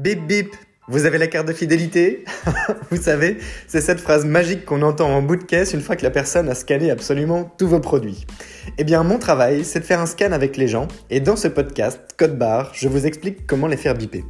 Bip bip, vous avez la carte de fidélité? Vous savez, c'est cette phrase magique qu'on entend en bout de caisse une fois que la personne a scanné absolument tous vos produits. Eh bien, mon travail, c'est de faire un scan avec les gens, et dans ce podcast, Code Barre, je vous explique comment les faire biper.